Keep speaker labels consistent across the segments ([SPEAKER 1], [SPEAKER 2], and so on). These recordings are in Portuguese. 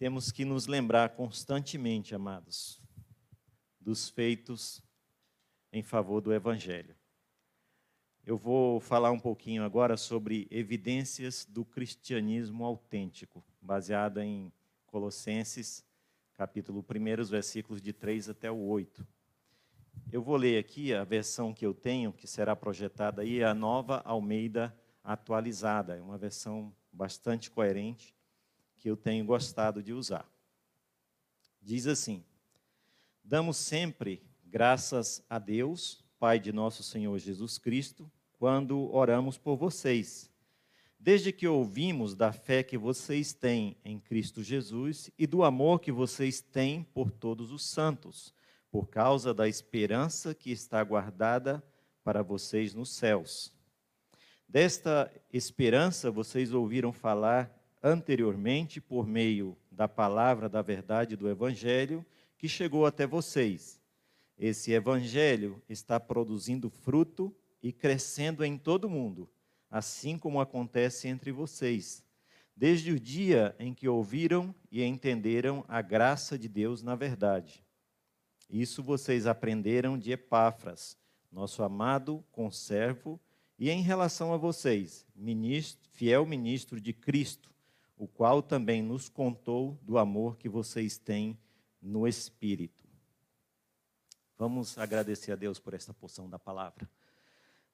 [SPEAKER 1] temos que nos lembrar constantemente, amados, dos feitos em favor do Evangelho. Eu vou falar um pouquinho agora sobre evidências do cristianismo autêntico, baseada em Colossenses, capítulo 1, versículos de 3 até o 8. Eu vou ler aqui a versão que eu tenho, que será projetada aí, a nova Almeida atualizada, é uma versão bastante coerente que eu tenho gostado de usar. Diz assim: Damos sempre graças a Deus, Pai de nosso Senhor Jesus Cristo, quando oramos por vocês, desde que ouvimos da fé que vocês têm em Cristo Jesus e do amor que vocês têm por todos os santos, por causa da esperança que está guardada para vocês nos céus. Desta esperança vocês ouviram falar anteriormente por meio da palavra da verdade do Evangelho que chegou até vocês. Esse Evangelho está produzindo fruto e crescendo em todo o mundo, assim como acontece entre vocês, desde o dia em que ouviram e entenderam a graça de Deus na verdade. Isso vocês aprenderam de Epáfras, nosso amado conservo, e em relação a vocês, ministro, fiel ministro de Cristo o qual também nos contou do amor que vocês têm no Espírito. Vamos agradecer a Deus por esta porção da palavra.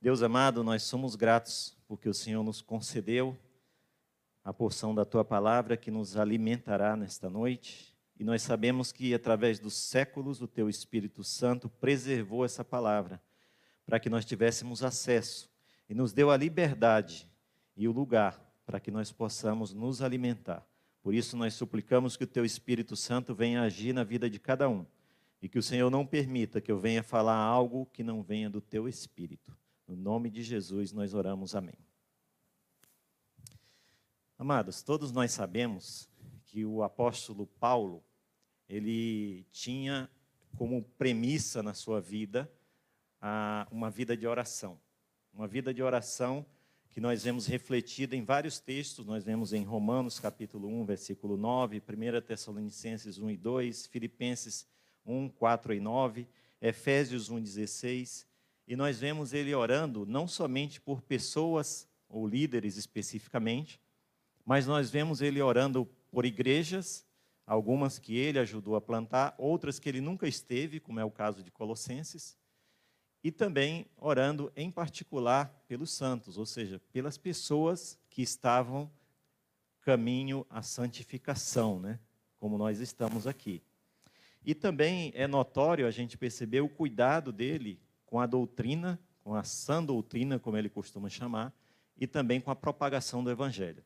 [SPEAKER 1] Deus amado, nós somos gratos porque o Senhor nos concedeu a porção da tua palavra que nos alimentará nesta noite. E nós sabemos que através dos séculos o teu Espírito Santo preservou essa palavra para que nós tivéssemos acesso e nos deu a liberdade e o lugar para que nós possamos nos alimentar. Por isso, nós suplicamos que o Teu Espírito Santo venha agir na vida de cada um e que o Senhor não permita que eu venha falar algo que não venha do Teu Espírito. No nome de Jesus, nós oramos. Amém. Amados, todos nós sabemos que o apóstolo Paulo, ele tinha como premissa na sua vida uma vida de oração. Uma vida de oração que nós vemos refletida em vários textos, nós vemos em Romanos capítulo 1, versículo 9, 1 Tessalonicenses 1 e 2, Filipenses 1, 4 e 9, Efésios 1, 16, e nós vemos ele orando não somente por pessoas ou líderes especificamente, mas nós vemos ele orando por igrejas, algumas que ele ajudou a plantar, outras que ele nunca esteve, como é o caso de Colossenses, e também orando em particular pelos santos, ou seja, pelas pessoas que estavam caminho à santificação, né? como nós estamos aqui. E também é notório a gente perceber o cuidado dele com a doutrina, com a sã doutrina, como ele costuma chamar, e também com a propagação do evangelho.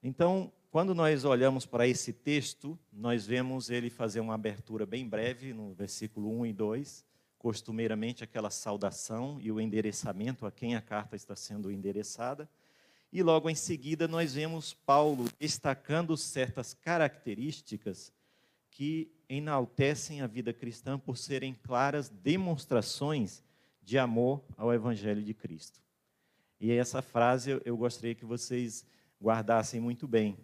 [SPEAKER 1] Então, quando nós olhamos para esse texto, nós vemos ele fazer uma abertura bem breve no versículo 1 e 2, costumeiramente aquela saudação e o endereçamento a quem a carta está sendo endereçada. E logo em seguida nós vemos Paulo destacando certas características que enaltecem a vida cristã por serem claras demonstrações de amor ao evangelho de Cristo. E essa frase eu gostaria que vocês guardassem muito bem.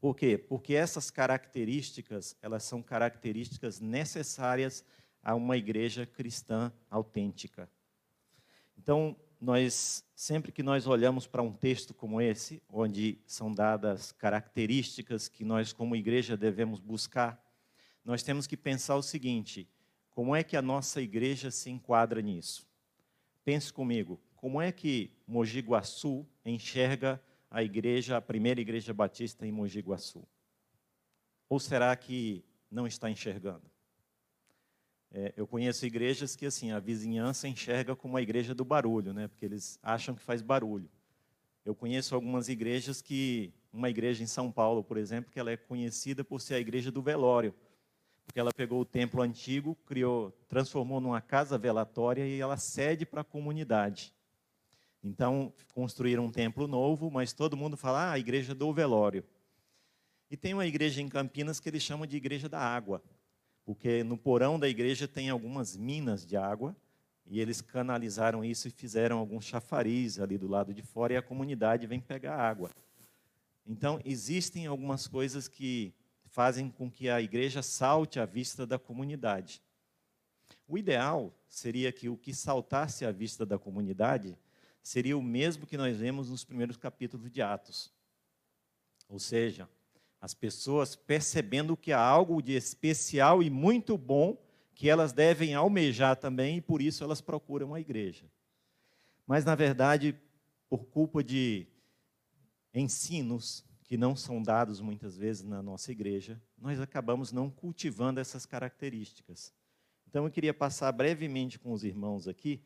[SPEAKER 1] Por quê? Porque essas características, elas são características necessárias a uma igreja cristã autêntica. Então, nós sempre que nós olhamos para um texto como esse, onde são dadas características que nós como igreja devemos buscar, nós temos que pensar o seguinte: como é que a nossa igreja se enquadra nisso? Pense comigo, como é que Mogi Guaçu enxerga a igreja, a primeira igreja batista em Mogi Guaçu? Ou será que não está enxergando? É, eu conheço igrejas que assim a vizinhança enxerga como a igreja do barulho, né? Porque eles acham que faz barulho. Eu conheço algumas igrejas que uma igreja em São Paulo, por exemplo, que ela é conhecida por ser a igreja do velório, porque ela pegou o templo antigo, criou, transformou numa casa velatória e ela cede para a comunidade. Então construíram um templo novo, mas todo mundo fala ah, a igreja do velório. E tem uma igreja em Campinas que eles chamam de igreja da água porque no porão da igreja tem algumas minas de água e eles canalizaram isso e fizeram alguns chafariz ali do lado de fora e a comunidade vem pegar água. Então, existem algumas coisas que fazem com que a igreja salte à vista da comunidade. O ideal seria que o que saltasse à vista da comunidade seria o mesmo que nós vemos nos primeiros capítulos de Atos. Ou seja, as pessoas percebendo que há algo de especial e muito bom que elas devem almejar também e por isso elas procuram a igreja. Mas, na verdade, por culpa de ensinos que não são dados muitas vezes na nossa igreja, nós acabamos não cultivando essas características. Então, eu queria passar brevemente com os irmãos aqui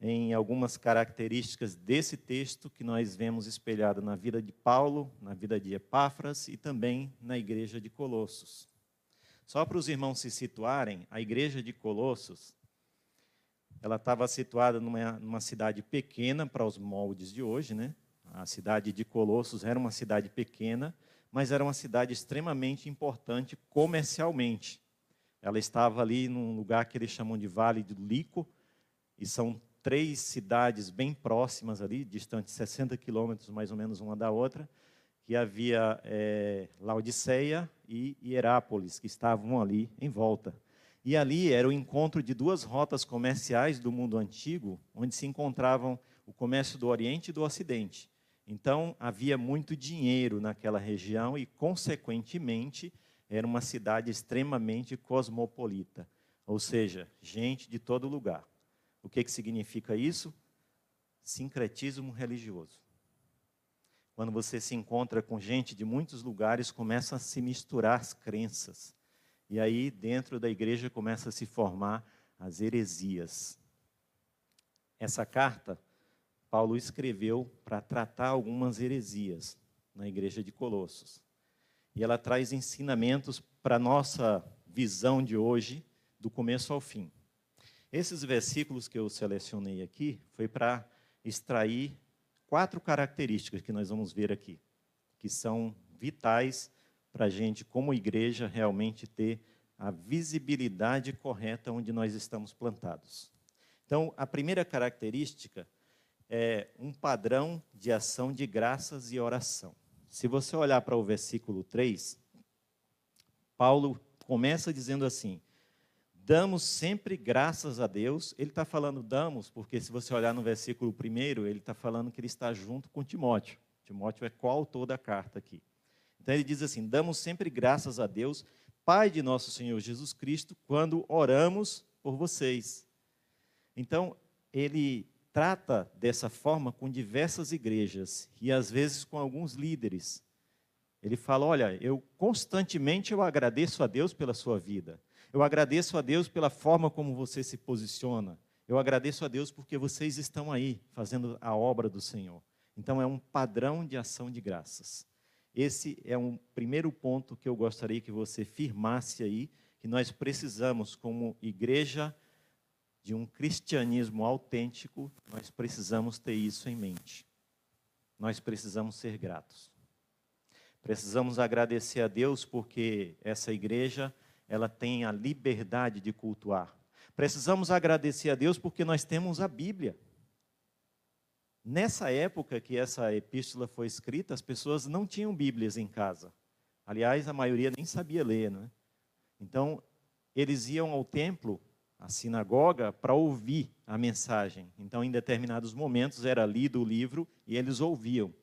[SPEAKER 1] em algumas características desse texto que nós vemos espelhado na vida de Paulo, na vida de Epáfras e também na igreja de Colossos. Só para os irmãos se situarem, a igreja de Colossos, ela estava situada numa, numa cidade pequena para os moldes de hoje, né? A cidade de Colossos era uma cidade pequena, mas era uma cidade extremamente importante comercialmente. Ela estava ali num lugar que eles chamam de Vale do Lico, e são três cidades bem próximas ali, distantes 60 quilômetros mais ou menos uma da outra, que havia é, Laodiceia e Hierápolis, que estavam ali em volta. E ali era o encontro de duas rotas comerciais do mundo antigo, onde se encontravam o comércio do Oriente e do Ocidente. Então, havia muito dinheiro naquela região e, consequentemente, era uma cidade extremamente cosmopolita, ou seja, gente de todo lugar. O que, que significa isso? Sincretismo religioso. Quando você se encontra com gente de muitos lugares, começam a se misturar as crenças. E aí, dentro da igreja, começa a se formar as heresias. Essa carta, Paulo escreveu para tratar algumas heresias na igreja de Colossos. E ela traz ensinamentos para a nossa visão de hoje, do começo ao fim. Esses versículos que eu selecionei aqui foi para extrair quatro características que nós vamos ver aqui, que são vitais para a gente, como igreja, realmente ter a visibilidade correta onde nós estamos plantados. Então, a primeira característica é um padrão de ação de graças e oração. Se você olhar para o versículo 3, Paulo começa dizendo assim: damos sempre graças a Deus. Ele está falando damos, porque se você olhar no versículo primeiro, ele está falando que ele está junto com Timóteo. Timóteo é coautor da carta aqui. Então ele diz assim: damos sempre graças a Deus, Pai de nosso Senhor Jesus Cristo, quando oramos por vocês. Então, ele trata dessa forma com diversas igrejas e às vezes com alguns líderes. Ele fala: Olha, eu constantemente eu agradeço a Deus pela sua vida. Eu agradeço a Deus pela forma como você se posiciona. Eu agradeço a Deus porque vocês estão aí fazendo a obra do Senhor. Então é um padrão de ação de graças. Esse é um primeiro ponto que eu gostaria que você firmasse aí, que nós precisamos como igreja de um cristianismo autêntico, nós precisamos ter isso em mente. Nós precisamos ser gratos. Precisamos agradecer a Deus porque essa igreja ela tem a liberdade de cultuar. Precisamos agradecer a Deus porque nós temos a Bíblia. Nessa época que essa epístola foi escrita, as pessoas não tinham Bíblias em casa. Aliás, a maioria nem sabia ler, né? Então, eles iam ao templo, à sinagoga, para ouvir a mensagem. Então, em determinados momentos, era lido o livro e eles ouviam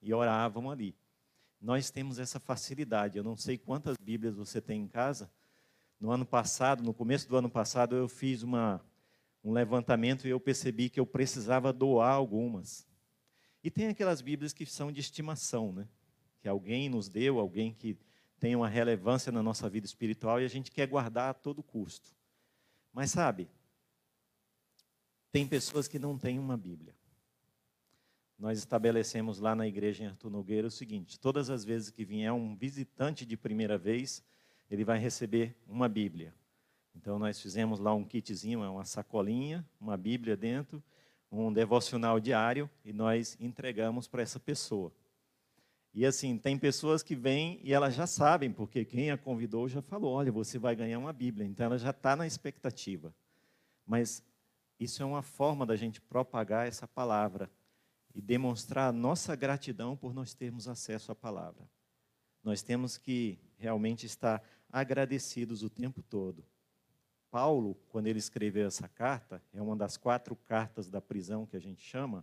[SPEAKER 1] e oravam ali. Nós temos essa facilidade. Eu não sei quantas Bíblias você tem em casa, no ano passado, no começo do ano passado, eu fiz uma, um levantamento e eu percebi que eu precisava doar algumas. E tem aquelas Bíblias que são de estimação, né? Que alguém nos deu, alguém que tem uma relevância na nossa vida espiritual e a gente quer guardar a todo custo. Mas sabe, tem pessoas que não têm uma Bíblia. Nós estabelecemos lá na igreja em Artur Nogueira o seguinte: todas as vezes que vier um visitante de primeira vez, ele vai receber uma Bíblia. Então nós fizemos lá um kitzinho, é uma sacolinha, uma Bíblia dentro, um devocional diário e nós entregamos para essa pessoa. E assim, tem pessoas que vêm e elas já sabem, porque quem a convidou já falou: olha, você vai ganhar uma Bíblia. Então ela já está na expectativa. Mas isso é uma forma da gente propagar essa palavra e demonstrar a nossa gratidão por nós termos acesso à palavra. Nós temos que realmente estar agradecidos o tempo todo. Paulo, quando ele escreveu essa carta, é uma das quatro cartas da prisão que a gente chama,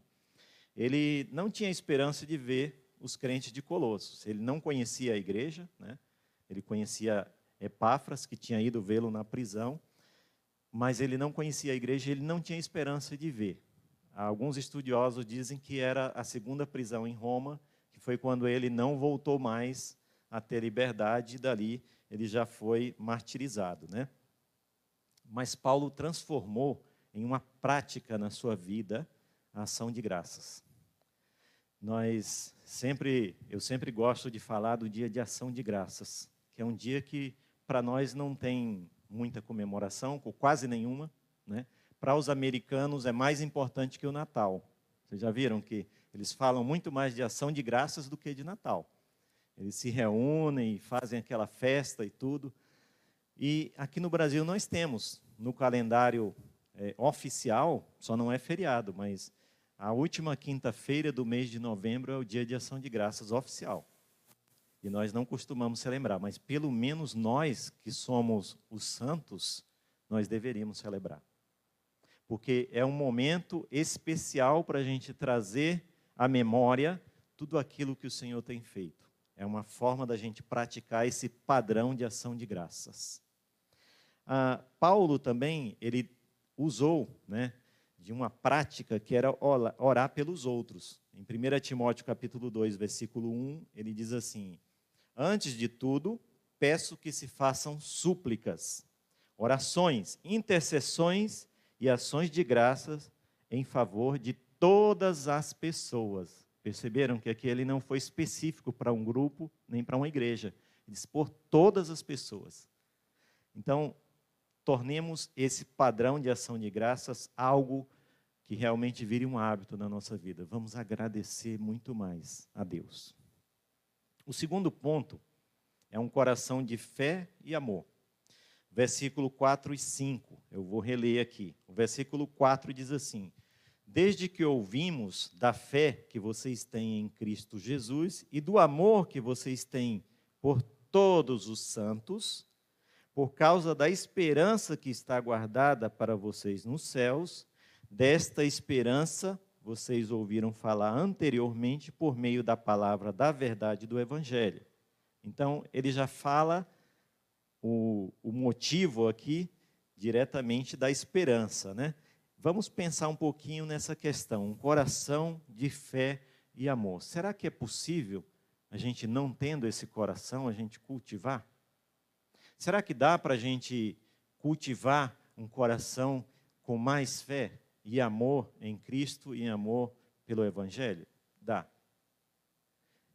[SPEAKER 1] ele não tinha esperança de ver os crentes de Colossos. Ele não conhecia a igreja, né? ele conhecia Epáfras, que tinha ido vê-lo na prisão, mas ele não conhecia a igreja, ele não tinha esperança de ver. Alguns estudiosos dizem que era a segunda prisão em Roma, que foi quando ele não voltou mais a ter liberdade, e dali ele já foi martirizado. Né? Mas Paulo transformou em uma prática na sua vida a ação de graças. Nós sempre, eu sempre gosto de falar do dia de ação de graças, que é um dia que para nós não tem muita comemoração, quase nenhuma, né? Para os americanos é mais importante que o Natal. Vocês já viram que eles falam muito mais de ação de graças do que de Natal. Eles se reúnem e fazem aquela festa e tudo. E aqui no Brasil nós temos no calendário é, oficial, só não é feriado, mas a última quinta-feira do mês de novembro é o dia de ação de graças oficial. E nós não costumamos celebrar, mas pelo menos nós que somos os santos, nós deveríamos celebrar. Porque é um momento especial para a gente trazer à memória tudo aquilo que o Senhor tem feito. É uma forma da gente praticar esse padrão de ação de graças. Ah, Paulo também, ele usou, né, de uma prática que era orar pelos outros. Em 1 Timóteo capítulo 2, versículo 1, ele diz assim: Antes de tudo, peço que se façam súplicas, orações, intercessões e ações de graças em favor de todas as pessoas. Perceberam que aqui ele não foi específico para um grupo nem para uma igreja. Ele diz por todas as pessoas. Então, tornemos esse padrão de ação de graças algo que realmente vire um hábito na nossa vida. Vamos agradecer muito mais a Deus. O segundo ponto é um coração de fé e amor. Versículo 4 e 5, eu vou reler aqui. O versículo 4 diz assim: Desde que ouvimos da fé que vocês têm em Cristo Jesus e do amor que vocês têm por todos os santos, por causa da esperança que está guardada para vocês nos céus, desta esperança vocês ouviram falar anteriormente por meio da palavra da verdade do Evangelho. Então, ele já fala o, o motivo aqui diretamente da esperança, né? Vamos pensar um pouquinho nessa questão, um coração de fé e amor. Será que é possível a gente não tendo esse coração, a gente cultivar? Será que dá para a gente cultivar um coração com mais fé e amor em Cristo e amor pelo Evangelho? Dá.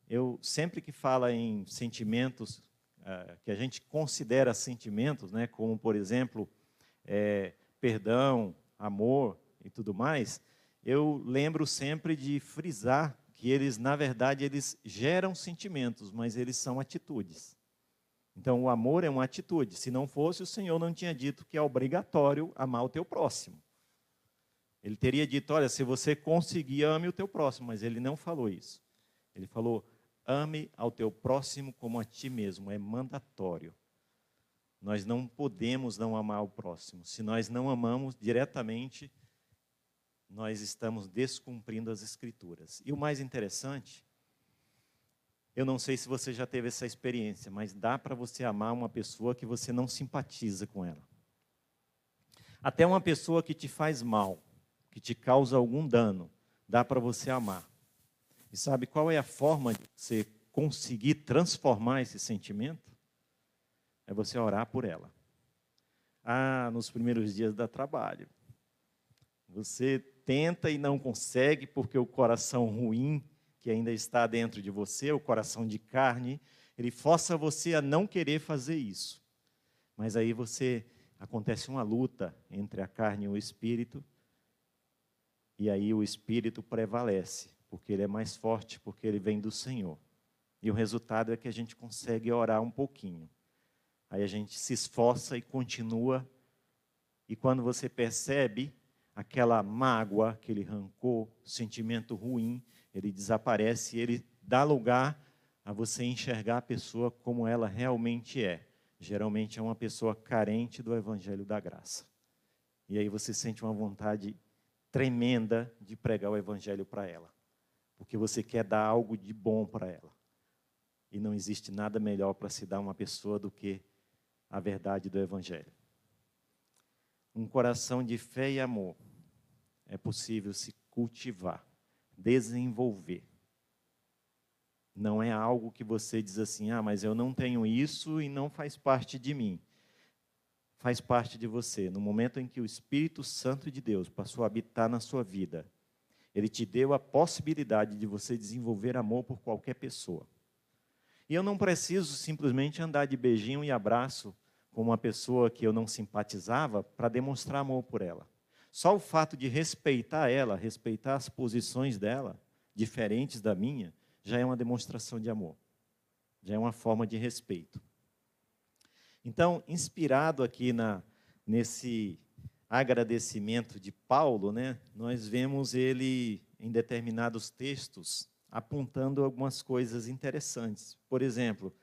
[SPEAKER 1] Eu sempre que falo em sentimentos uh, que a gente considera sentimentos, né, como por exemplo é, perdão, amor e tudo mais, eu lembro sempre de frisar que eles, na verdade, eles geram sentimentos, mas eles são atitudes. Então, o amor é uma atitude. Se não fosse, o Senhor não tinha dito que é obrigatório amar o teu próximo. Ele teria dito: olha, se você conseguir, ame o teu próximo. Mas ele não falou isso. Ele falou: ame ao teu próximo como a ti mesmo. É mandatório. Nós não podemos não amar o próximo. Se nós não amamos diretamente, nós estamos descumprindo as Escrituras. E o mais interessante eu não sei se você já teve essa experiência, mas dá para você amar uma pessoa que você não simpatiza com ela. Até uma pessoa que te faz mal, que te causa algum dano, dá para você amar. E sabe qual é a forma de você conseguir transformar esse sentimento? É você orar por ela. Ah, nos primeiros dias da trabalho. Você tenta e não consegue porque o coração ruim que ainda está dentro de você, o coração de carne, ele força você a não querer fazer isso. Mas aí você acontece uma luta entre a carne e o espírito, e aí o espírito prevalece, porque ele é mais forte, porque ele vem do Senhor. E o resultado é que a gente consegue orar um pouquinho. Aí a gente se esforça e continua. E quando você percebe aquela mágoa, aquele rancor, sentimento ruim, ele desaparece e ele dá lugar a você enxergar a pessoa como ela realmente é. Geralmente é uma pessoa carente do evangelho da graça. E aí você sente uma vontade tremenda de pregar o evangelho para ela, porque você quer dar algo de bom para ela. E não existe nada melhor para se dar uma pessoa do que a verdade do evangelho. Um coração de fé e amor é possível se cultivar, desenvolver. Não é algo que você diz assim: "Ah, mas eu não tenho isso e não faz parte de mim" faz parte de você. No momento em que o Espírito Santo de Deus passou a habitar na sua vida, ele te deu a possibilidade de você desenvolver amor por qualquer pessoa. E eu não preciso simplesmente andar de beijinho e abraço com uma pessoa que eu não simpatizava para demonstrar amor por ela. Só o fato de respeitar ela, respeitar as posições dela, diferentes da minha, já é uma demonstração de amor. Já é uma forma de respeito. Então, inspirado aqui na, nesse agradecimento de Paulo, né, nós vemos ele em determinados textos apontando algumas coisas interessantes. Por exemplo,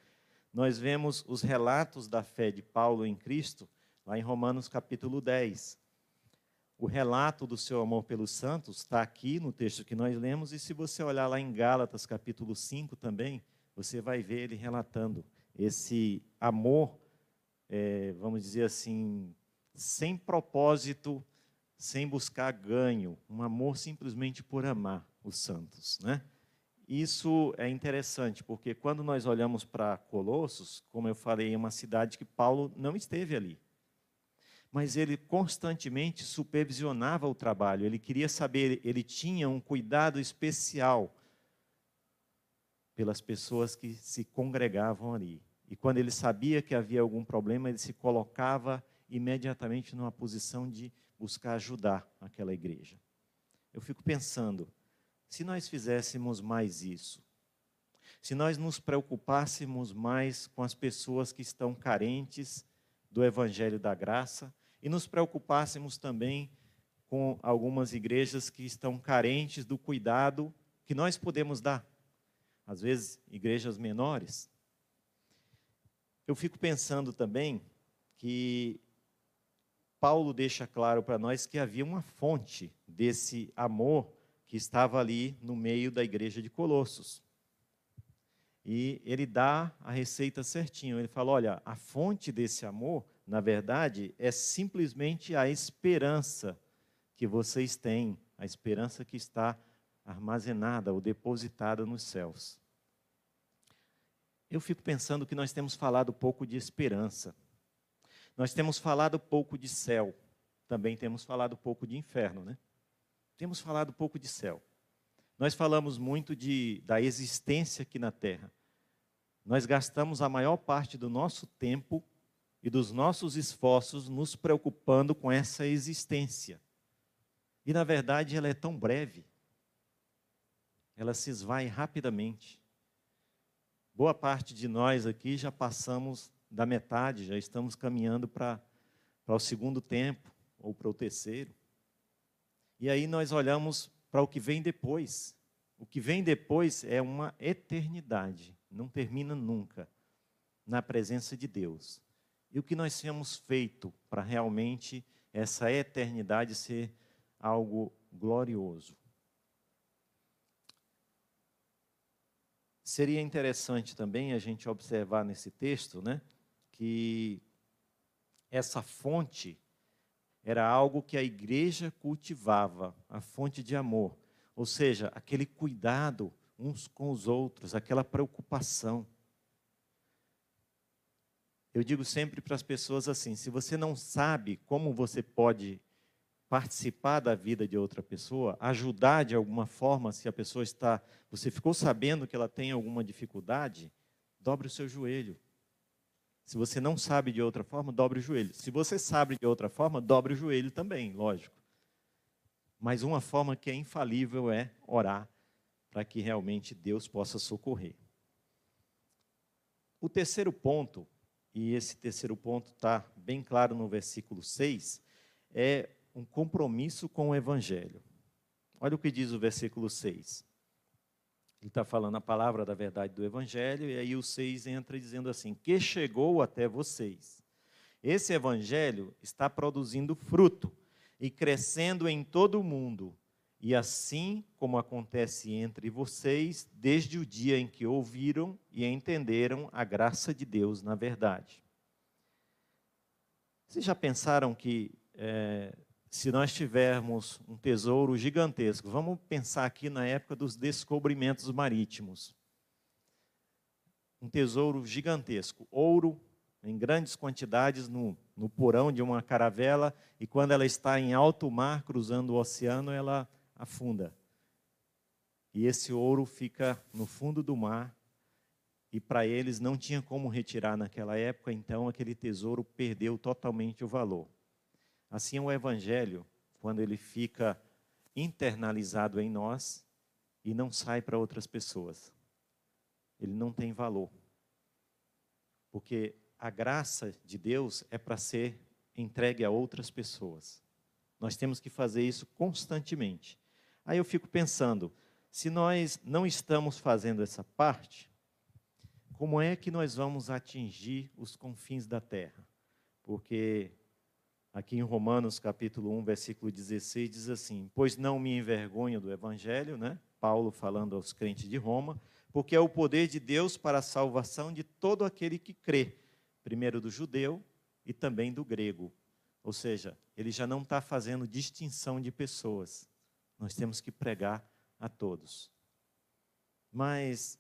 [SPEAKER 1] nós vemos os relatos da fé de Paulo em Cristo, lá em Romanos capítulo 10. O relato do seu amor pelos santos está aqui no texto que nós lemos, e se você olhar lá em Gálatas capítulo 5 também, você vai ver ele relatando esse amor é, vamos dizer assim, sem propósito, sem buscar ganho, um amor simplesmente por amar os santos, né? Isso é interessante, porque quando nós olhamos para Colossos, como eu falei, é uma cidade que Paulo não esteve ali. Mas ele constantemente supervisionava o trabalho, ele queria saber, ele tinha um cuidado especial pelas pessoas que se congregavam ali. E quando ele sabia que havia algum problema, ele se colocava imediatamente numa posição de buscar ajudar aquela igreja. Eu fico pensando, se nós fizéssemos mais isso, se nós nos preocupássemos mais com as pessoas que estão carentes do evangelho da graça e nos preocupássemos também com algumas igrejas que estão carentes do cuidado que nós podemos dar. Às vezes, igrejas menores, eu fico pensando também que Paulo deixa claro para nós que havia uma fonte desse amor que estava ali no meio da igreja de Colossos. E ele dá a receita certinho. Ele fala: olha, a fonte desse amor, na verdade, é simplesmente a esperança que vocês têm, a esperança que está armazenada ou depositada nos céus eu fico pensando que nós temos falado pouco de esperança. Nós temos falado pouco de céu. Também temos falado pouco de inferno, né? Temos falado pouco de céu. Nós falamos muito de, da existência aqui na terra. Nós gastamos a maior parte do nosso tempo e dos nossos esforços nos preocupando com essa existência. E, na verdade, ela é tão breve. Ela se esvai rapidamente. Boa parte de nós aqui já passamos da metade, já estamos caminhando para o segundo tempo ou para o terceiro. E aí nós olhamos para o que vem depois. O que vem depois é uma eternidade, não termina nunca na presença de Deus. E o que nós temos feito para realmente essa eternidade ser algo glorioso? Seria interessante também a gente observar nesse texto, né, que essa fonte era algo que a igreja cultivava, a fonte de amor, ou seja, aquele cuidado uns com os outros, aquela preocupação. Eu digo sempre para as pessoas assim: se você não sabe como você pode participar da vida de outra pessoa, ajudar de alguma forma, se a pessoa está, você ficou sabendo que ela tem alguma dificuldade, dobre o seu joelho. Se você não sabe de outra forma, dobre o joelho. Se você sabe de outra forma, dobre o joelho também, lógico. Mas uma forma que é infalível é orar para que realmente Deus possa socorrer. O terceiro ponto, e esse terceiro ponto está bem claro no versículo 6, é um compromisso com o Evangelho. Olha o que diz o versículo 6. Ele está falando a palavra da verdade do Evangelho, e aí o 6 entra dizendo assim: que chegou até vocês. Esse Evangelho está produzindo fruto e crescendo em todo o mundo, e assim como acontece entre vocês, desde o dia em que ouviram e entenderam a graça de Deus na verdade. Vocês já pensaram que é, se nós tivermos um tesouro gigantesco, vamos pensar aqui na época dos descobrimentos marítimos. Um tesouro gigantesco, ouro em grandes quantidades no, no porão de uma caravela, e quando ela está em alto mar, cruzando o oceano, ela afunda. E esse ouro fica no fundo do mar, e para eles não tinha como retirar naquela época, então aquele tesouro perdeu totalmente o valor. Assim, o Evangelho, quando ele fica internalizado em nós e não sai para outras pessoas, ele não tem valor. Porque a graça de Deus é para ser entregue a outras pessoas. Nós temos que fazer isso constantemente. Aí eu fico pensando, se nós não estamos fazendo essa parte, como é que nós vamos atingir os confins da terra? Porque aqui em Romanos capítulo 1, versículo 16, diz assim: Pois não me envergonho do evangelho, né? Paulo falando aos crentes de Roma, porque é o poder de Deus para a salvação de todo aquele que crê, primeiro do judeu e também do grego. Ou seja, ele já não está fazendo distinção de pessoas. Nós temos que pregar a todos. Mas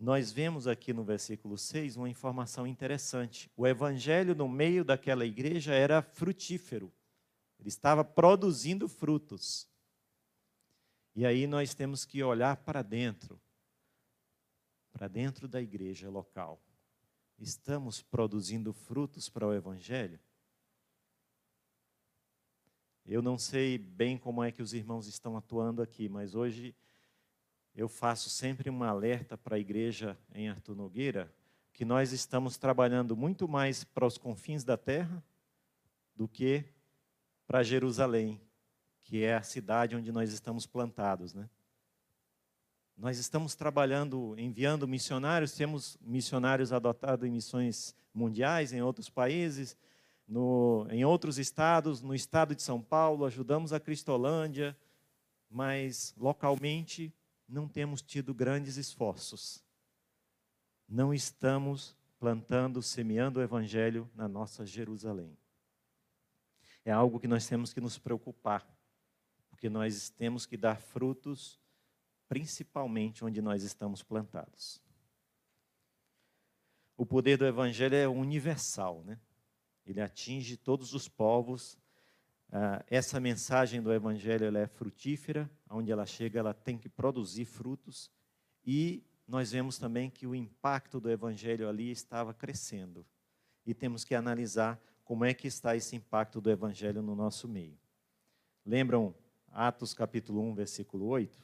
[SPEAKER 1] nós vemos aqui no versículo 6 uma informação interessante. O evangelho no meio daquela igreja era frutífero. Ele estava produzindo frutos. E aí nós temos que olhar para dentro, para dentro da igreja local. Estamos produzindo frutos para o evangelho? Eu não sei bem como é que os irmãos estão atuando aqui, mas hoje eu faço sempre um alerta para a igreja em Artur Nogueira que nós estamos trabalhando muito mais para os confins da terra do que para Jerusalém, que é a cidade onde nós estamos plantados, né? Nós estamos trabalhando, enviando missionários, temos missionários adotados em missões mundiais em outros países, no, em outros estados, no estado de São Paulo, ajudamos a Cristolândia, mas localmente não temos tido grandes esforços. Não estamos plantando, semeando o evangelho na nossa Jerusalém. É algo que nós temos que nos preocupar, porque nós temos que dar frutos, principalmente onde nós estamos plantados. O poder do evangelho é universal, né? Ele atinge todos os povos, ah, essa mensagem do Evangelho é frutífera, onde ela chega, ela tem que produzir frutos, e nós vemos também que o impacto do Evangelho ali estava crescendo. E temos que analisar como é que está esse impacto do Evangelho no nosso meio. Lembram Atos capítulo 1, versículo 8?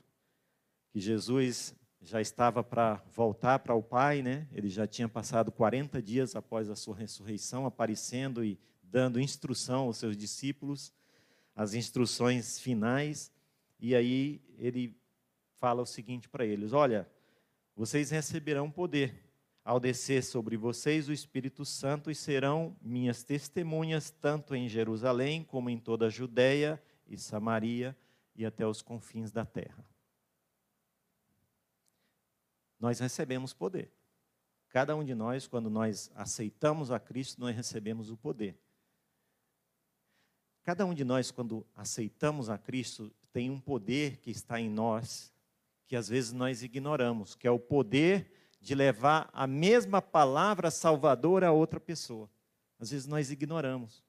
[SPEAKER 1] Que Jesus já estava para voltar para o Pai, né? ele já tinha passado 40 dias após a sua ressurreição, aparecendo e dando instrução aos seus discípulos, as instruções finais, e aí ele fala o seguinte para eles: Olha, vocês receberão poder ao descer sobre vocês o Espírito Santo e serão minhas testemunhas, tanto em Jerusalém como em toda a Judéia e Samaria e até os confins da terra. Nós recebemos poder. Cada um de nós, quando nós aceitamos a Cristo, nós recebemos o poder. Cada um de nós, quando aceitamos a Cristo, tem um poder que está em nós, que às vezes nós ignoramos, que é o poder de levar a mesma palavra salvadora a outra pessoa. Às vezes nós ignoramos.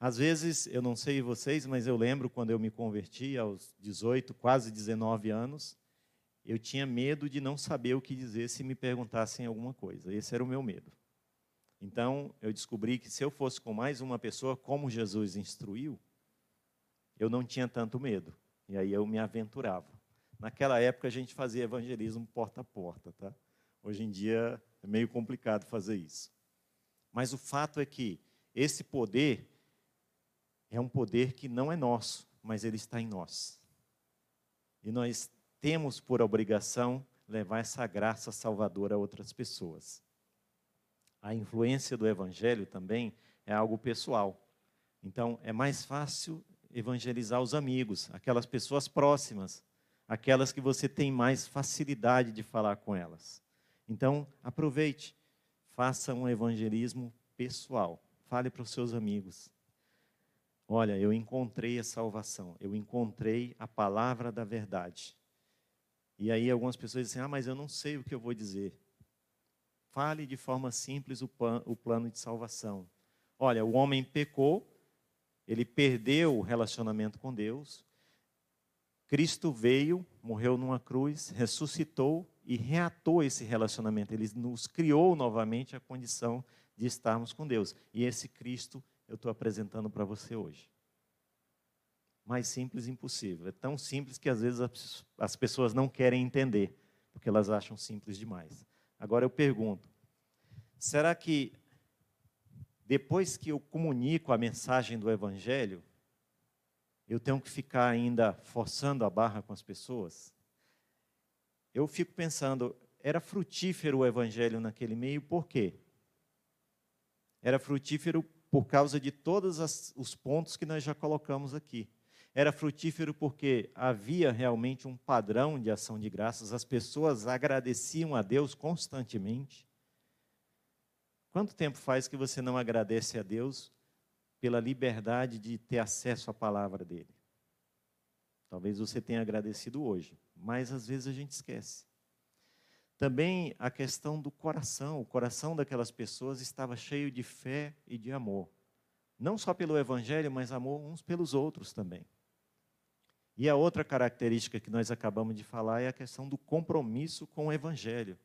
[SPEAKER 1] Às vezes, eu não sei vocês, mas eu lembro quando eu me converti aos 18, quase 19 anos, eu tinha medo de não saber o que dizer se me perguntassem alguma coisa. Esse era o meu medo. Então, eu descobri que se eu fosse com mais uma pessoa, como Jesus instruiu, eu não tinha tanto medo. E aí eu me aventurava. Naquela época a gente fazia evangelismo porta a porta, tá? Hoje em dia é meio complicado fazer isso. Mas o fato é que esse poder é um poder que não é nosso, mas ele está em nós. E nós temos por obrigação levar essa graça salvadora a outras pessoas. A influência do evangelho também é algo pessoal. Então, é mais fácil evangelizar os amigos, aquelas pessoas próximas, aquelas que você tem mais facilidade de falar com elas. Então, aproveite, faça um evangelismo pessoal. Fale para os seus amigos. Olha, eu encontrei a salvação, eu encontrei a palavra da verdade. E aí algumas pessoas dizem: Ah, mas eu não sei o que eu vou dizer. Fale de forma simples o, o plano de salvação. Olha, o homem pecou, ele perdeu o relacionamento com Deus. Cristo veio, morreu numa cruz, ressuscitou e reatou esse relacionamento. Ele nos criou novamente a condição de estarmos com Deus. E esse Cristo eu estou apresentando para você hoje. Mais simples impossível. É tão simples que às vezes as pessoas não querem entender, porque elas acham simples demais. Agora eu pergunto: será que depois que eu comunico a mensagem do Evangelho, eu tenho que ficar ainda forçando a barra com as pessoas? Eu fico pensando, era frutífero o Evangelho naquele meio, por quê? Era frutífero por causa de todos os pontos que nós já colocamos aqui. Era frutífero porque havia realmente um padrão de ação de graças, as pessoas agradeciam a Deus constantemente. Quanto tempo faz que você não agradece a Deus pela liberdade de ter acesso à palavra dele? Talvez você tenha agradecido hoje, mas às vezes a gente esquece. Também a questão do coração. O coração daquelas pessoas estava cheio de fé e de amor. Não só pelo Evangelho, mas amor uns pelos outros também. E a outra característica que nós acabamos de falar é a questão do compromisso com o Evangelho.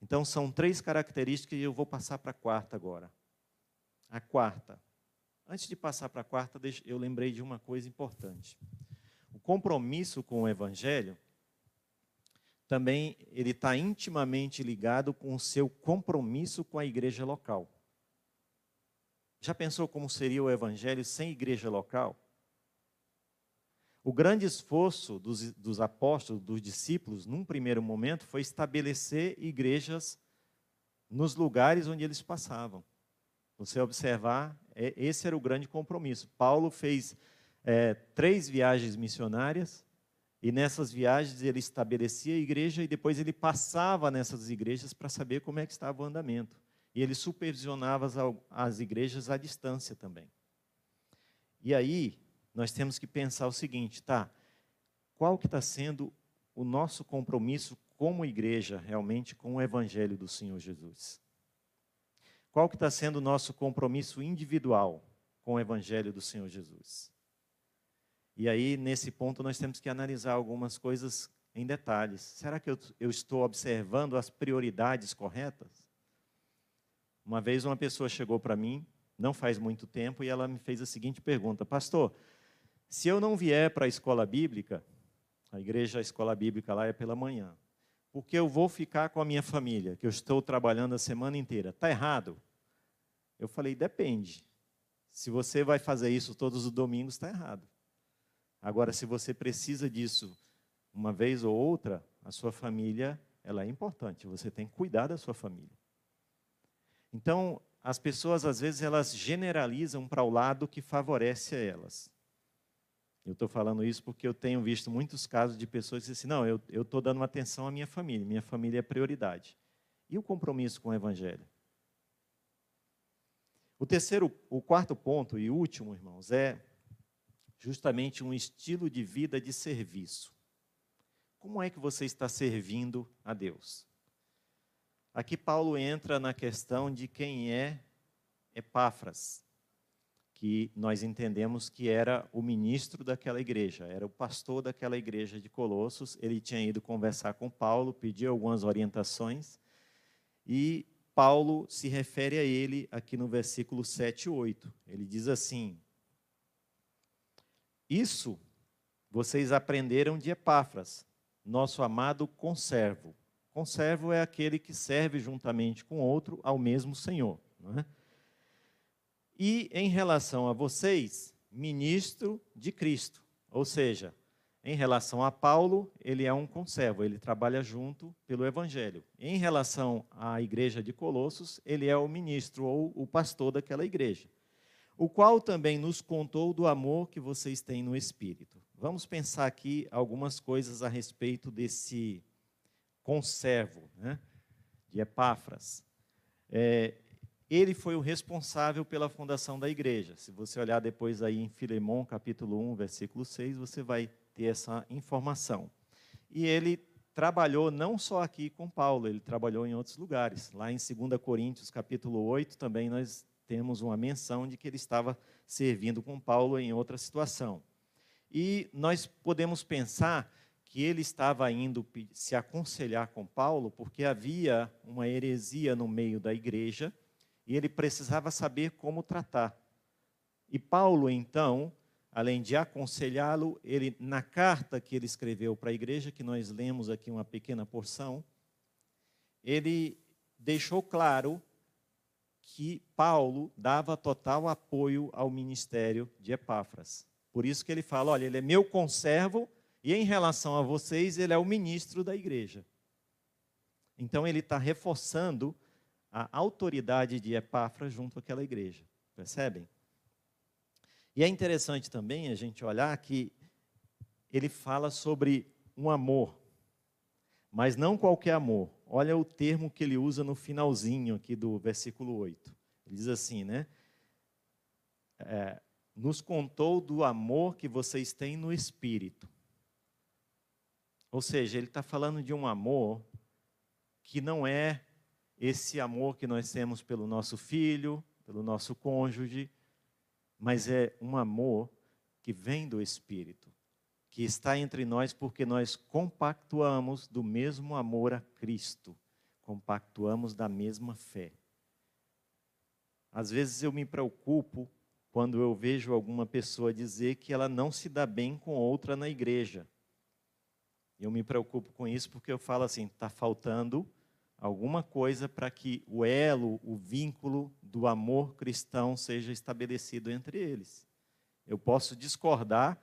[SPEAKER 1] Então, são três características e eu vou passar para a quarta agora. A quarta. Antes de passar para a quarta, eu lembrei de uma coisa importante. O compromisso com o Evangelho também ele está intimamente ligado com o seu compromisso com a igreja local. Já pensou como seria o evangelho sem igreja local? O grande esforço dos, dos apóstolos, dos discípulos, num primeiro momento, foi estabelecer igrejas nos lugares onde eles passavam. Você observar, é, esse era o grande compromisso. Paulo fez é, três viagens missionárias e nessas viagens ele estabelecia a igreja e depois ele passava nessas igrejas para saber como é que estava o andamento. E ele supervisionava as, as igrejas à distância também. E aí nós temos que pensar o seguinte, tá? Qual que está sendo o nosso compromisso como igreja realmente com o Evangelho do Senhor Jesus? Qual que está sendo o nosso compromisso individual com o Evangelho do Senhor Jesus? E aí, nesse ponto, nós temos que analisar algumas coisas em detalhes. Será que eu, eu estou observando as prioridades corretas? Uma vez uma pessoa chegou para mim, não faz muito tempo, e ela me fez a seguinte pergunta: Pastor, se eu não vier para a escola bíblica, a igreja, a escola bíblica lá é pela manhã, porque eu vou ficar com a minha família, que eu estou trabalhando a semana inteira, está errado? Eu falei: depende. Se você vai fazer isso todos os domingos, está errado. Agora, se você precisa disso uma vez ou outra, a sua família ela é importante. Você tem que cuidar da sua família. Então, as pessoas às vezes elas generalizam para o lado que favorece a elas. Eu estou falando isso porque eu tenho visto muitos casos de pessoas que dizem assim, não, eu estou dando atenção à minha família, minha família é prioridade. E o compromisso com o Evangelho? O terceiro, o quarto ponto e último, irmãos, é justamente um estilo de vida de serviço. Como é que você está servindo a Deus? Aqui Paulo entra na questão de quem é Epáfras, que nós entendemos que era o ministro daquela igreja, era o pastor daquela igreja de Colossos. Ele tinha ido conversar com Paulo, pediu algumas orientações, e Paulo se refere a ele aqui no versículo 7 e 8. Ele diz assim: isso vocês aprenderam de Epáfras, nosso amado conservo. Conservo é aquele que serve juntamente com outro ao mesmo Senhor. É? E em relação a vocês, ministro de Cristo. Ou seja, Em relação a Paulo, ele é um conservo, ele trabalha junto pelo evangelho. Em relação à igreja de Colossos, ele é o ministro ou o pastor daquela igreja, o qual também nos contou do amor que vocês têm no espírito. Vamos pensar aqui algumas coisas a respeito desse conservo, né, de Epáfras. É, ele foi o responsável pela fundação da igreja. Se você olhar depois aí em Filemão, capítulo 1, versículo 6, você vai ter essa informação. E ele trabalhou não só aqui com Paulo, ele trabalhou em outros lugares. Lá em 2 Coríntios, capítulo 8, também nós temos uma menção de que ele estava servindo com Paulo em outra situação. E nós podemos pensar que ele estava indo se aconselhar com Paulo porque havia uma heresia no meio da igreja e ele precisava saber como tratar. E Paulo, então, além de aconselhá-lo, ele na carta que ele escreveu para a igreja, que nós lemos aqui uma pequena porção, ele deixou claro que Paulo dava total apoio ao ministério de Epáfras. Por isso que ele fala, olha, ele é meu conservo e em relação a vocês, ele é o ministro da igreja. Então ele está reforçando a autoridade de Epáfras junto àquela igreja. Percebem? E é interessante também a gente olhar que ele fala sobre um amor, mas não qualquer amor. Olha o termo que ele usa no finalzinho aqui do versículo 8. Ele diz assim, né? É, nos contou do amor que vocês têm no Espírito. Ou seja, ele está falando de um amor que não é esse amor que nós temos pelo nosso filho, pelo nosso cônjuge, mas é um amor que vem do Espírito, que está entre nós porque nós compactuamos do mesmo amor a Cristo, compactuamos da mesma fé. Às vezes eu me preocupo quando eu vejo alguma pessoa dizer que ela não se dá bem com outra na igreja. Eu me preocupo com isso porque eu falo assim: está faltando alguma coisa para que o elo, o vínculo do amor cristão seja estabelecido entre eles. Eu posso discordar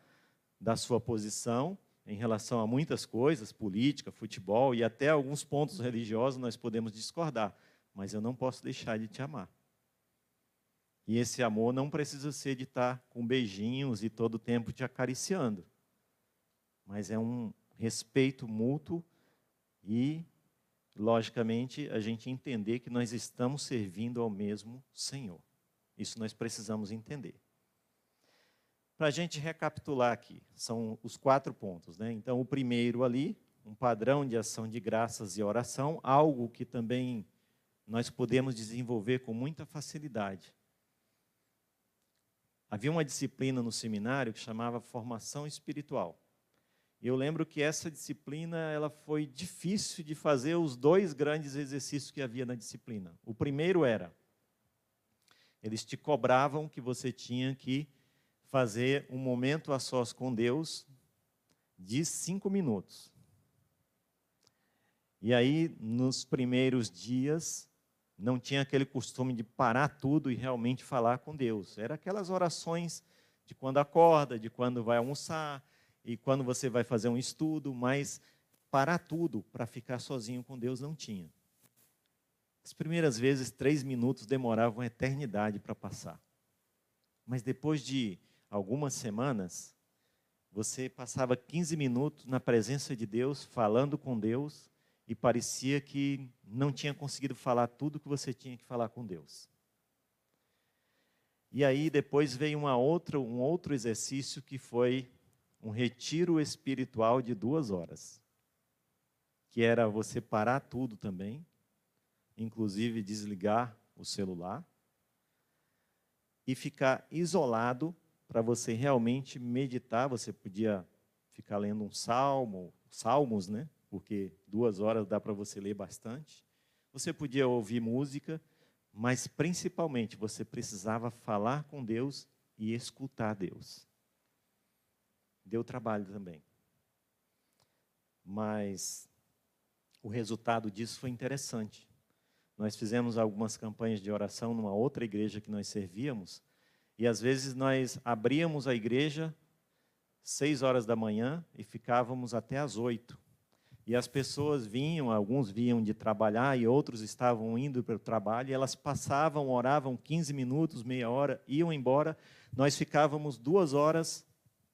[SPEAKER 1] da sua posição em relação a muitas coisas, política, futebol e até alguns pontos religiosos nós podemos discordar, mas eu não posso deixar de te amar. E esse amor não precisa ser de estar com beijinhos e todo o tempo te acariciando, mas é um respeito mútuo e logicamente, a gente entender que nós estamos servindo ao mesmo Senhor. Isso nós precisamos entender. Para a gente recapitular aqui, são os quatro pontos. Né? Então, o primeiro ali, um padrão de ação de graças e oração, algo que também nós podemos desenvolver com muita facilidade. Havia uma disciplina no seminário que chamava formação espiritual. Eu lembro que essa disciplina ela foi difícil de fazer os dois grandes exercícios que havia na disciplina. O primeiro era eles te cobravam que você tinha que fazer um momento a sós com Deus de cinco minutos. E aí, nos primeiros dias, não tinha aquele costume de parar tudo e realmente falar com Deus. Era aquelas orações de quando acorda, de quando vai almoçar, e quando você vai fazer um estudo, mas parar tudo para ficar sozinho com Deus não tinha. As primeiras vezes, três minutos demoravam uma eternidade para passar. Mas depois de algumas semanas, você passava 15 minutos na presença de Deus, falando com Deus, e parecia que não tinha conseguido falar tudo que você tinha que falar com Deus. E aí depois veio uma outra, um outro exercício que foi um retiro espiritual de duas horas, que era você parar tudo também, inclusive desligar o celular, e ficar isolado para você realmente meditar. Você podia ficar lendo um salmo, salmos, né? Porque duas horas dá para você ler bastante. Você podia ouvir música, mas principalmente você precisava falar com Deus e escutar Deus deu trabalho também. Mas o resultado disso foi interessante. Nós fizemos algumas campanhas de oração numa outra igreja que nós servíamos, e às vezes nós abríamos a igreja seis horas da manhã e ficávamos até às oito. E as pessoas vinham, alguns vinham de trabalhar e outros estavam indo para o trabalho, e elas passavam, oravam 15 minutos, meia hora, iam embora. Nós ficávamos duas horas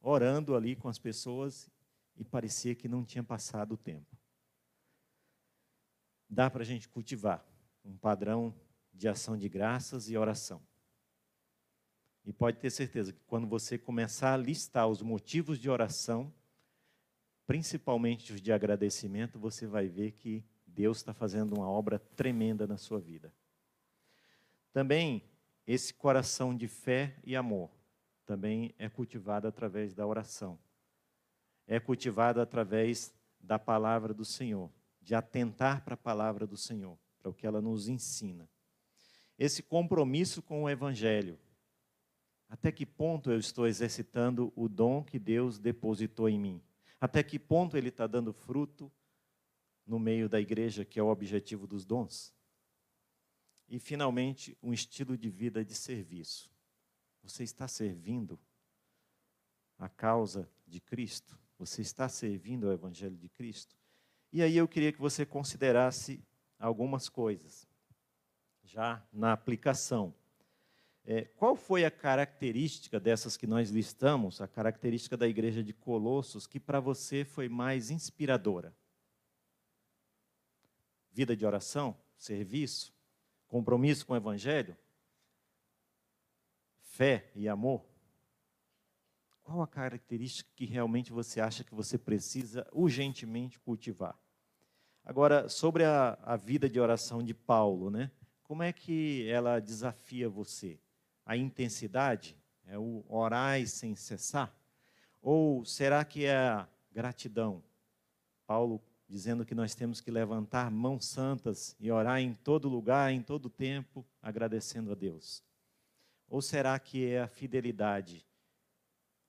[SPEAKER 1] orando ali com as pessoas e parecia que não tinha passado o tempo. Dá para a gente cultivar um padrão de ação de graças e oração. E pode ter certeza que quando você começar a listar os motivos de oração, principalmente os de agradecimento, você vai ver que Deus está fazendo uma obra tremenda na sua vida. Também esse coração de fé e amor também é cultivado através da oração. É cultivado através da palavra do Senhor, de atentar para a palavra do Senhor, para o que ela nos ensina. Esse compromisso com o evangelho. Até que ponto eu estou exercitando o dom que Deus depositou em mim? Até que ponto ele está dando fruto no meio da igreja, que é o objetivo dos dons? E, finalmente, um estilo de vida de serviço. Você está servindo a causa de Cristo? Você está servindo ao Evangelho de Cristo? E aí eu queria que você considerasse algumas coisas, já na aplicação. É, qual foi a característica dessas que nós listamos, a característica da igreja de Colossos, que para você foi mais inspiradora? Vida de oração, serviço, compromisso com o evangelho, fé e amor? Qual a característica que realmente você acha que você precisa urgentemente cultivar? Agora, sobre a, a vida de oração de Paulo, né? Como é que ela desafia você? a intensidade? É o orar sem cessar? Ou será que é a gratidão? Paulo dizendo que nós temos que levantar mãos santas e orar em todo lugar, em todo tempo, agradecendo a Deus. Ou será que é a fidelidade?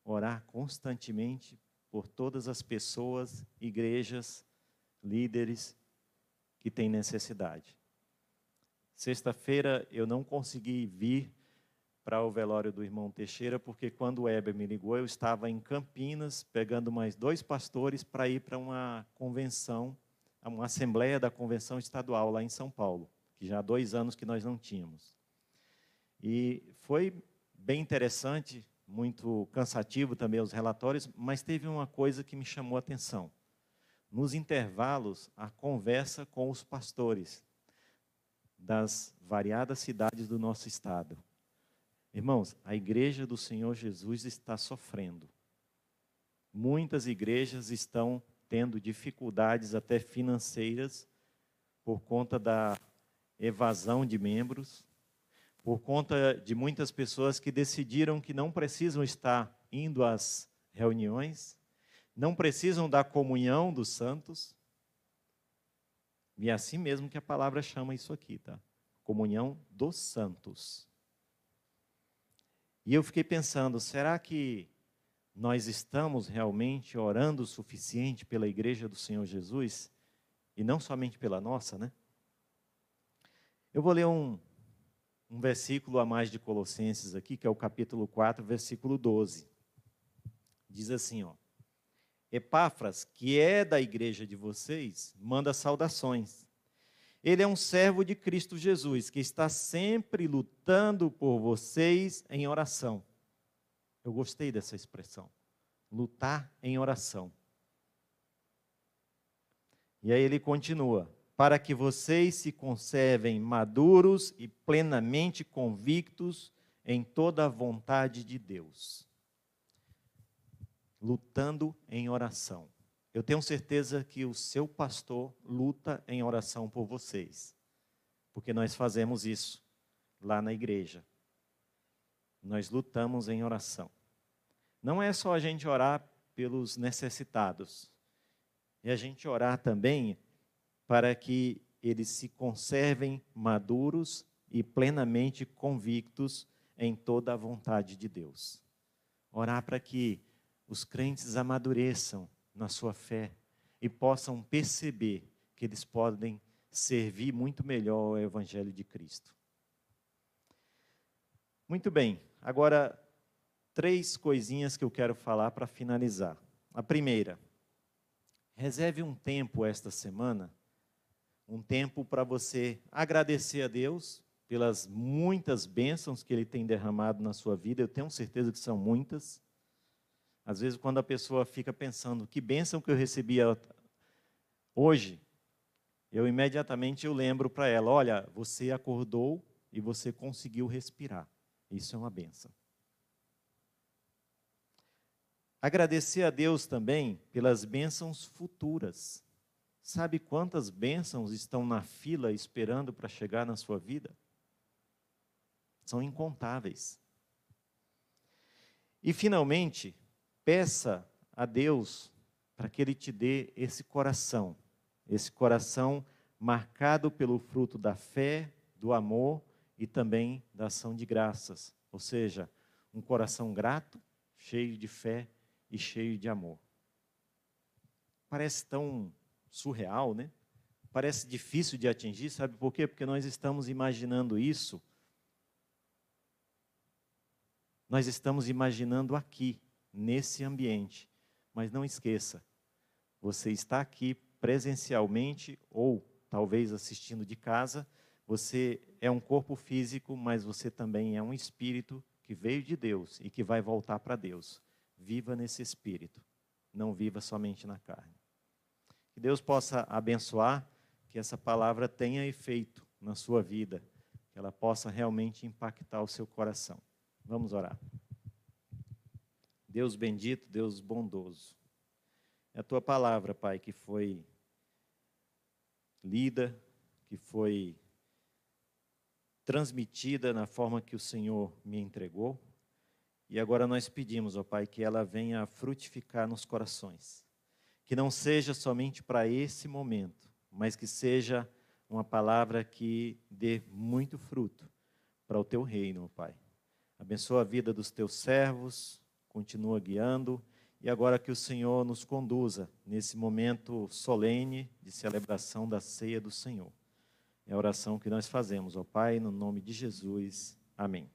[SPEAKER 1] Orar constantemente por todas as pessoas, igrejas, líderes que têm necessidade. Sexta-feira eu não consegui vir para o velório do irmão Teixeira, porque quando o Heber me ligou, eu estava em Campinas, pegando mais dois pastores para ir para uma convenção, uma assembleia da convenção estadual lá em São Paulo, que já há dois anos que nós não tínhamos. E foi bem interessante, muito cansativo também os relatórios, mas teve uma coisa que me chamou a atenção. Nos intervalos, a conversa com os pastores das variadas cidades do nosso estado Irmãos, a igreja do Senhor Jesus está sofrendo. Muitas igrejas estão tendo dificuldades até financeiras por conta da evasão de membros, por conta de muitas pessoas que decidiram que não precisam estar indo às reuniões, não precisam da comunhão dos santos. E é assim mesmo que a palavra chama isso aqui, tá? Comunhão dos santos. E eu fiquei pensando, será que nós estamos realmente orando o suficiente pela igreja do Senhor Jesus? E não somente pela nossa, né? Eu vou ler um, um versículo a mais de Colossenses aqui, que é o capítulo 4, versículo 12. Diz assim, ó. Epáfras, que é da igreja de vocês, manda saudações ele é um servo de Cristo Jesus, que está sempre lutando por vocês em oração. Eu gostei dessa expressão. Lutar em oração. E aí ele continua: para que vocês se conservem maduros e plenamente convictos em toda a vontade de Deus. Lutando em oração. Eu tenho certeza que o seu pastor luta em oração por vocês, porque nós fazemos isso lá na igreja. Nós lutamos em oração. Não é só a gente orar pelos necessitados, é a gente orar também para que eles se conservem maduros e plenamente convictos em toda a vontade de Deus. Orar para que os crentes amadureçam na sua fé e possam perceber que eles podem servir muito melhor ao Evangelho de Cristo. Muito bem, agora três coisinhas que eu quero falar para finalizar. A primeira, reserve um tempo esta semana, um tempo para você agradecer a Deus pelas muitas bênçãos que Ele tem derramado na sua vida. Eu tenho certeza que são muitas. Às vezes, quando a pessoa fica pensando, que bênção que eu recebi hoje, eu imediatamente eu lembro para ela, olha, você acordou e você conseguiu respirar. Isso é uma benção. Agradecer a Deus também pelas bênçãos futuras. Sabe quantas bênçãos estão na fila esperando para chegar na sua vida? São incontáveis. E, finalmente, peça a Deus para que Ele te dê esse coração, esse coração marcado pelo fruto da fé, do amor e também da ação de graças, ou seja, um coração grato, cheio de fé e cheio de amor. Parece tão surreal, né? Parece difícil de atingir, sabe por quê? Porque nós estamos imaginando isso. Nós estamos imaginando aqui, nesse ambiente. Mas não esqueça, você está aqui presencialmente ou talvez assistindo de casa. Você é um corpo físico, mas você também é um espírito que veio de Deus e que vai voltar para Deus. Viva nesse espírito, não viva somente na carne. Que Deus possa abençoar, que essa palavra tenha efeito na sua vida, que ela possa realmente impactar o seu coração. Vamos orar. Deus bendito, Deus bondoso. É a tua palavra, Pai, que foi lida, que foi transmitida na forma que o Senhor me entregou. E agora nós pedimos, ó Pai, que ela venha frutificar nos corações. Que não seja somente para esse momento, mas que seja uma palavra que dê muito fruto para o teu reino, Pai. Abençoa a vida dos teus servos, continua guiando e agora que o Senhor nos conduza nesse momento solene de celebração da ceia do Senhor. É a oração que nós fazemos, ó Pai, no nome de Jesus. Amém.